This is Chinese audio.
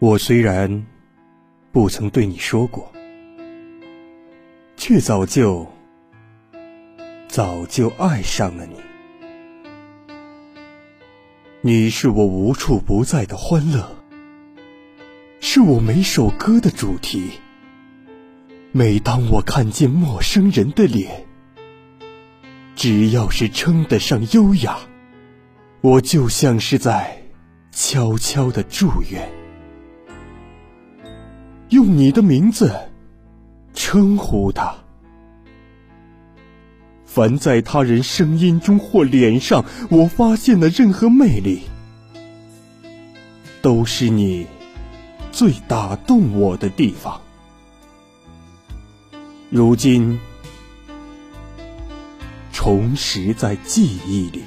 我虽然不曾对你说过，却早就早就爱上了你。你是我无处不在的欢乐，是我每首歌的主题。每当我看见陌生人的脸，只要是称得上优雅，我就像是在悄悄的祝愿。用你的名字称呼他。凡在他人声音中或脸上，我发现的任何魅力，都是你最打动我的地方。如今，重拾在记忆里。